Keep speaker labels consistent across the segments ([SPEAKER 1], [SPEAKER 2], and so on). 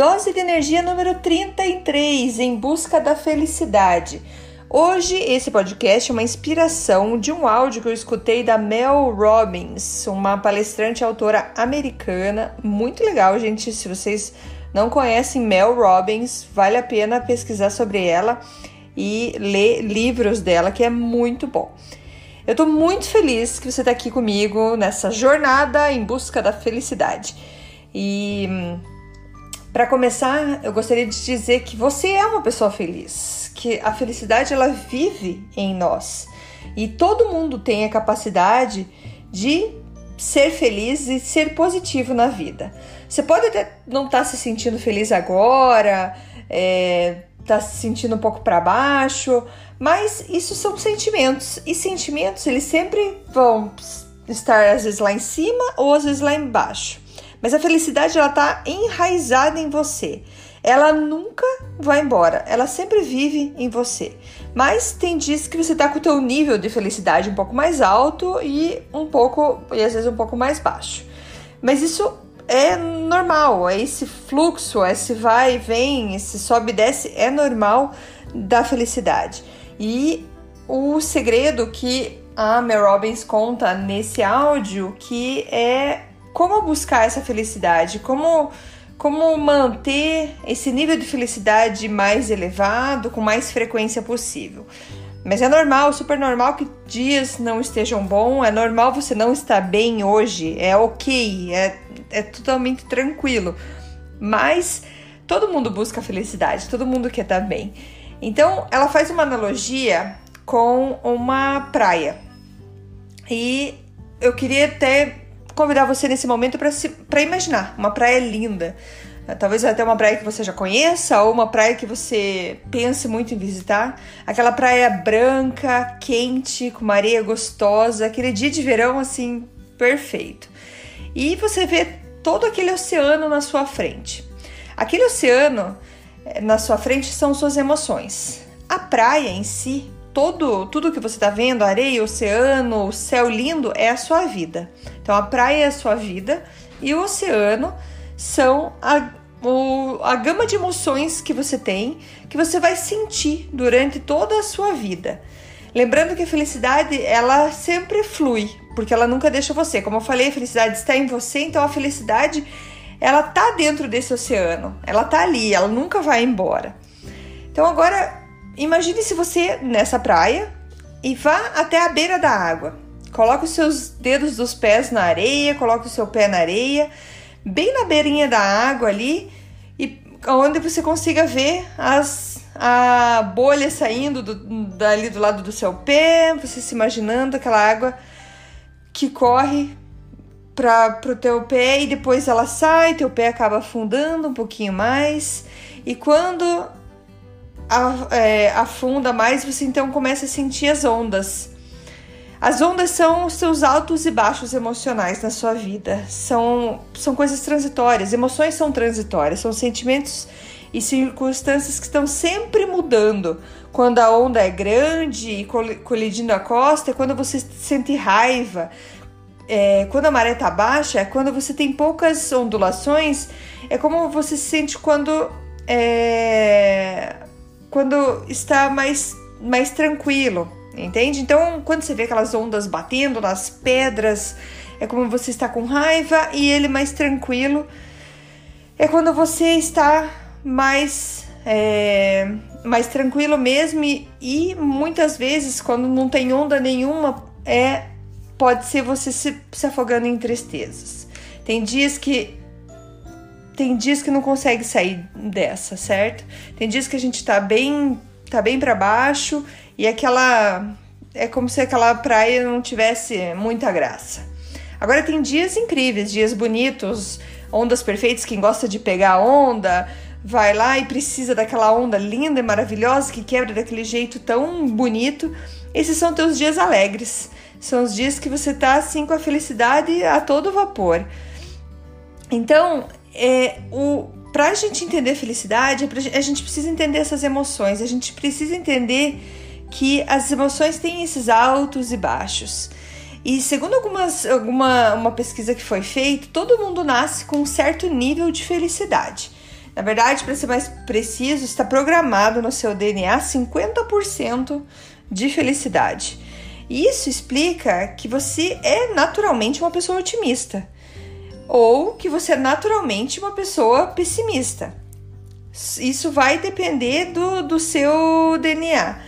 [SPEAKER 1] Dose de energia número 33 em busca da felicidade. Hoje esse podcast é uma inspiração de um áudio que eu escutei da Mel Robbins, uma palestrante autora americana, muito legal, gente. Se vocês não conhecem Mel Robbins, vale a pena pesquisar sobre ela e ler livros dela, que é muito bom. Eu tô muito feliz que você tá aqui comigo nessa jornada em busca da felicidade. E para começar, eu gostaria de dizer que você é uma pessoa feliz, que a felicidade ela vive em nós. E todo mundo tem a capacidade de ser feliz e ser positivo na vida. Você pode até não estar tá se sentindo feliz agora, é, tá se sentindo um pouco para baixo, mas isso são sentimentos. E sentimentos, eles sempre vão estar às vezes lá em cima ou às vezes lá embaixo. Mas a felicidade ela tá enraizada em você. Ela nunca vai embora, ela sempre vive em você. Mas tem dias que você tá com o teu nível de felicidade um pouco mais alto e um pouco e às vezes um pouco mais baixo. Mas isso é normal, é esse fluxo, esse vai e vem, esse sobe e desce é normal da felicidade. E o segredo que a Mel Robbins conta nesse áudio que é como buscar essa felicidade, como como manter esse nível de felicidade mais elevado, com mais frequência possível. Mas é normal, super normal que dias não estejam bons, é normal você não estar bem hoje, é ok, é, é totalmente tranquilo. Mas todo mundo busca felicidade, todo mundo quer estar bem. Então ela faz uma analogia com uma praia. E eu queria até convidar você nesse momento para imaginar uma praia linda. Talvez até uma praia que você já conheça ou uma praia que você pense muito em visitar. Aquela praia branca, quente, com uma areia gostosa, aquele dia de verão assim, perfeito. E você vê todo aquele oceano na sua frente. Aquele oceano eh, na sua frente são suas emoções. A praia em si todo tudo que você está vendo, areia, oceano, o céu lindo é a sua vida. Então a praia é a sua vida e o oceano são a, o, a gama de emoções que você tem, que você vai sentir durante toda a sua vida. Lembrando que a felicidade ela sempre flui, porque ela nunca deixa você. Como eu falei, a felicidade está em você, então a felicidade ela tá dentro desse oceano, ela tá ali, ela nunca vai embora. Então agora Imagine se você nessa praia e vá até a beira da água. Coloque os seus dedos dos pés na areia, coloque o seu pé na areia, bem na beirinha da água ali, e onde você consiga ver as a bolha saindo do, dali do lado do seu pé, você se imaginando aquela água que corre para o teu pé e depois ela sai, teu pé acaba afundando um pouquinho mais. E quando afunda mais, você então começa a sentir as ondas. As ondas são os seus altos e baixos emocionais na sua vida. São, são coisas transitórias. Emoções são transitórias, são sentimentos e circunstâncias que estão sempre mudando. Quando a onda é grande e colidindo a costa, é quando você sente raiva. É, quando a maré está baixa, é quando você tem poucas ondulações. É como você se sente quando é, quando está mais, mais tranquilo, entende? Então, quando você vê aquelas ondas batendo nas pedras, é como você está com raiva e ele mais tranquilo. É quando você está mais é, mais tranquilo mesmo e, e, muitas vezes quando não tem onda nenhuma é pode ser você se, se afogando em tristezas. Tem dias que tem dias que não consegue sair dessa, certo? Tem dias que a gente tá bem, tá bem para baixo e aquela é como se aquela praia não tivesse muita graça. Agora tem dias incríveis, dias bonitos, ondas perfeitas, quem gosta de pegar onda, vai lá e precisa daquela onda linda e maravilhosa que quebra daquele jeito tão bonito. Esses são teus dias alegres. São os dias que você tá assim com a felicidade a todo vapor. Então, é, o, gente entender felicidade, a gente precisa entender essas emoções, a gente precisa entender que as emoções têm esses altos e baixos. E segundo algumas, alguma uma pesquisa que foi feita, todo mundo nasce com um certo nível de felicidade. Na verdade, para ser mais preciso, está programado no seu DNA 50% de felicidade. Isso explica que você é naturalmente uma pessoa otimista ou que você é naturalmente uma pessoa pessimista. Isso vai depender do, do seu DNA.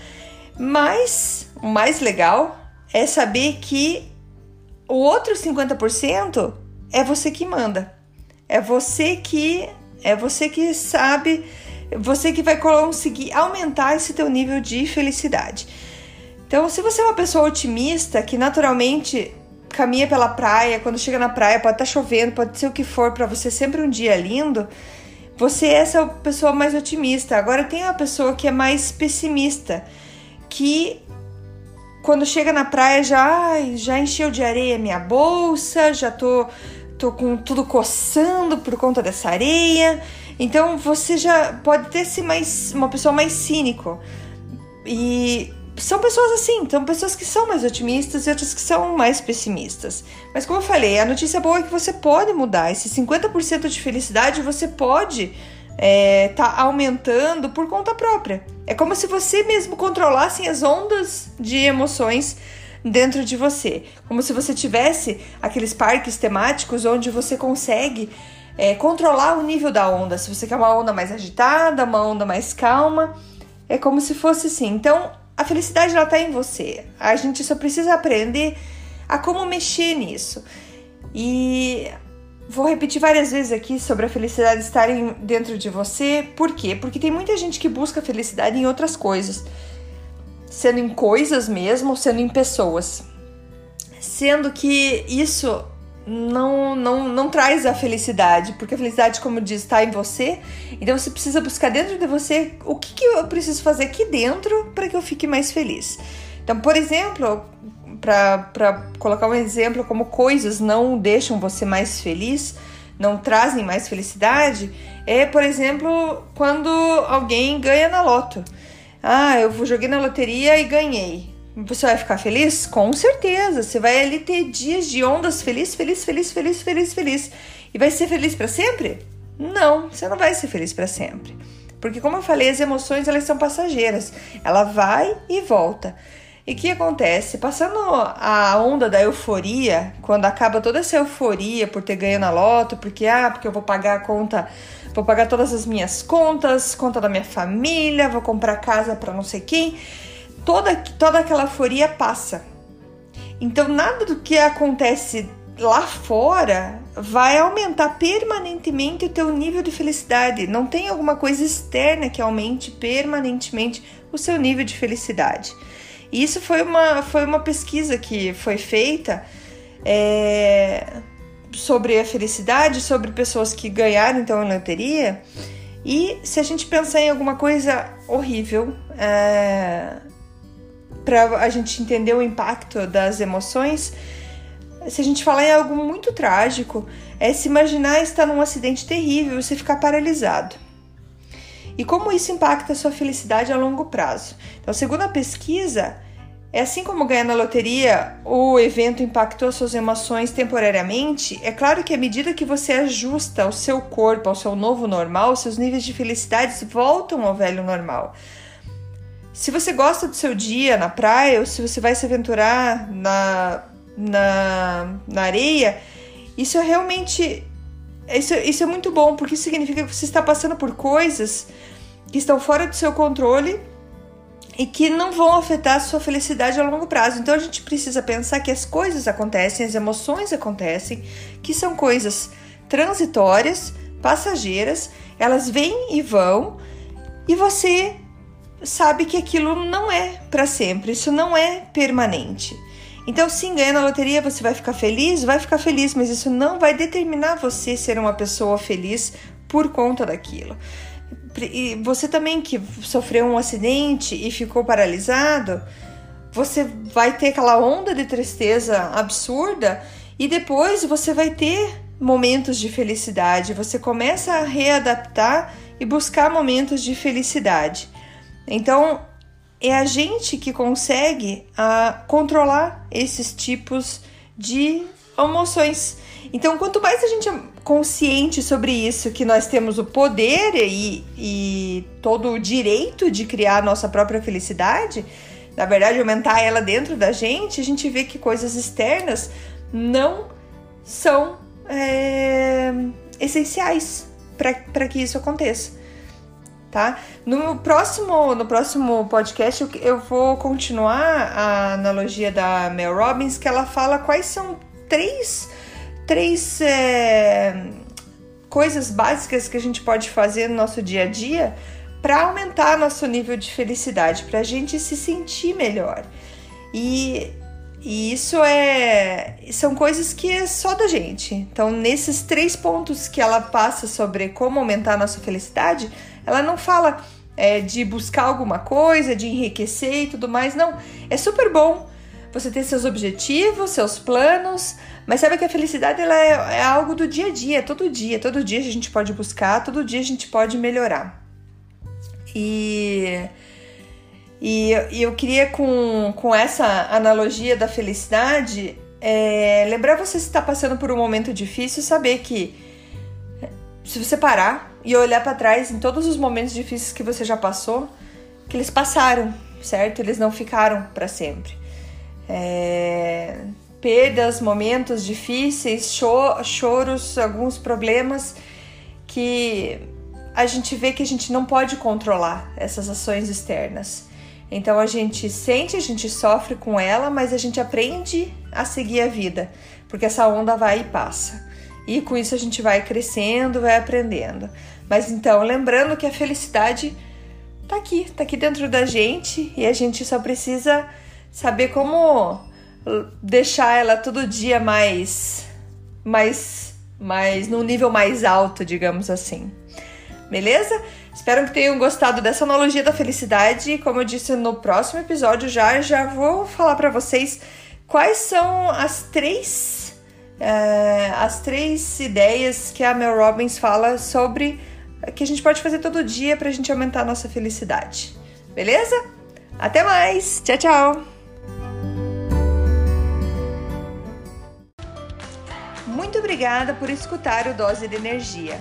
[SPEAKER 1] Mas o mais legal é saber que o outro 50% é você que manda. É você que é você que sabe, você que vai conseguir aumentar esse teu nível de felicidade. Então, se você é uma pessoa otimista que naturalmente caminha pela praia, quando chega na praia, pode estar tá chovendo, pode ser o que for, para você sempre um dia lindo, você é essa pessoa mais otimista. Agora tem a pessoa que é mais pessimista, que quando chega na praia já, já encheu de areia minha bolsa, já tô, tô com tudo coçando por conta dessa areia. Então você já pode ter se mais uma pessoa mais cínico. E são pessoas assim, então pessoas que são mais otimistas e outras que são mais pessimistas. Mas como eu falei, a notícia boa é que você pode mudar. Esse 50% de felicidade você pode é, tá aumentando por conta própria. É como se você mesmo controlasse as ondas de emoções dentro de você. Como se você tivesse aqueles parques temáticos onde você consegue é, controlar o nível da onda. Se você quer uma onda mais agitada, uma onda mais calma, é como se fosse assim. Então, a felicidade ela tá em você. A gente só precisa aprender a como mexer nisso. E vou repetir várias vezes aqui sobre a felicidade estar dentro de você. Por quê? Porque tem muita gente que busca felicidade em outras coisas, sendo em coisas mesmo, sendo em pessoas. Sendo que isso não, não, não traz a felicidade, porque a felicidade, como diz, está em você. Então você precisa buscar dentro de você o que, que eu preciso fazer aqui dentro para que eu fique mais feliz. Então, por exemplo, para colocar um exemplo, como coisas não deixam você mais feliz, não trazem mais felicidade, é, por exemplo, quando alguém ganha na loto. Ah, eu joguei na loteria e ganhei. Você vai ficar feliz? Com certeza. Você vai ali ter dias de ondas feliz, feliz, feliz, feliz, feliz, feliz. E vai ser feliz para sempre? Não, você não vai ser feliz para sempre. Porque como eu falei, as emoções elas são passageiras. Ela vai e volta. E o que acontece? Passando a onda da euforia, quando acaba toda essa euforia por ter ganho na loto, porque ah, porque eu vou pagar a conta, vou pagar todas as minhas contas, conta da minha família, vou comprar casa para não sei quem toda, toda aquela euforia passa. Então, nada do que acontece lá fora vai aumentar permanentemente o teu nível de felicidade. Não tem alguma coisa externa que aumente permanentemente o seu nível de felicidade. E isso foi uma, foi uma pesquisa que foi feita é, sobre a felicidade, sobre pessoas que ganharam então a loteria. E se a gente pensar em alguma coisa horrível, é, para a gente entender o impacto das emoções, se a gente falar em algo muito trágico, é se imaginar estar num acidente terrível e você ficar paralisado. E como isso impacta a sua felicidade a longo prazo? Então, segundo a pesquisa, é assim como ganhar na loteria, o evento impactou suas emoções temporariamente. É claro que à medida que você ajusta o seu corpo ao seu novo normal, seus níveis de felicidade voltam ao velho normal. Se você gosta do seu dia na praia ou se você vai se aventurar na, na, na areia, isso é realmente. Isso, isso é muito bom, porque isso significa que você está passando por coisas que estão fora do seu controle e que não vão afetar a sua felicidade a longo prazo. Então a gente precisa pensar que as coisas acontecem, as emoções acontecem, que são coisas transitórias, passageiras, elas vêm e vão, e você sabe que aquilo não é para sempre, isso não é permanente. Então, sim, ganhando a loteria você vai ficar feliz, vai ficar feliz, mas isso não vai determinar você ser uma pessoa feliz por conta daquilo. E você também que sofreu um acidente e ficou paralisado, você vai ter aquela onda de tristeza absurda e depois você vai ter momentos de felicidade. Você começa a readaptar e buscar momentos de felicidade. Então, é a gente que consegue ah, controlar esses tipos de emoções. Então, quanto mais a gente é consciente sobre isso, que nós temos o poder e, e todo o direito de criar a nossa própria felicidade, na verdade, aumentar ela dentro da gente, a gente vê que coisas externas não são é, essenciais para que isso aconteça. Tá? No próximo, no próximo podcast eu, vou continuar a analogia da Mel Robbins, que ela fala quais são três, três é, coisas básicas que a gente pode fazer no nosso dia a dia para aumentar nosso nível de felicidade, para a gente se sentir melhor. E, e isso é são coisas que é só da gente. Então, nesses três pontos que ela passa sobre como aumentar a nossa felicidade, ela não fala é, de buscar alguma coisa, de enriquecer e tudo mais. Não, é super bom você ter seus objetivos, seus planos, mas sabe que a felicidade ela é, é algo do dia a dia, todo dia, todo dia a gente pode buscar, todo dia a gente pode melhorar. E, e, e eu queria, com, com essa analogia da felicidade, é, lembrar você se está passando por um momento difícil, saber que se você parar e olhar para trás em todos os momentos difíceis que você já passou, que eles passaram, certo? Eles não ficaram para sempre. É, perdas, momentos difíceis, choros, alguns problemas que a gente vê que a gente não pode controlar essas ações externas. Então a gente sente, a gente sofre com ela, mas a gente aprende a seguir a vida, porque essa onda vai e passa. E com isso a gente vai crescendo, vai aprendendo. Mas então, lembrando que a felicidade tá aqui, tá aqui dentro da gente e a gente só precisa saber como deixar ela todo dia mais mais mais num nível mais alto, digamos assim beleza? Espero que tenham gostado dessa analogia da felicidade. Como eu disse no próximo episódio, já já vou falar para vocês quais são as três uh, as três ideias que a Mel Robbins fala sobre que a gente pode fazer todo dia para a gente aumentar a nossa felicidade. Beleza? Até mais! Tchau, tchau! Muito obrigada por escutar o Dose de Energia.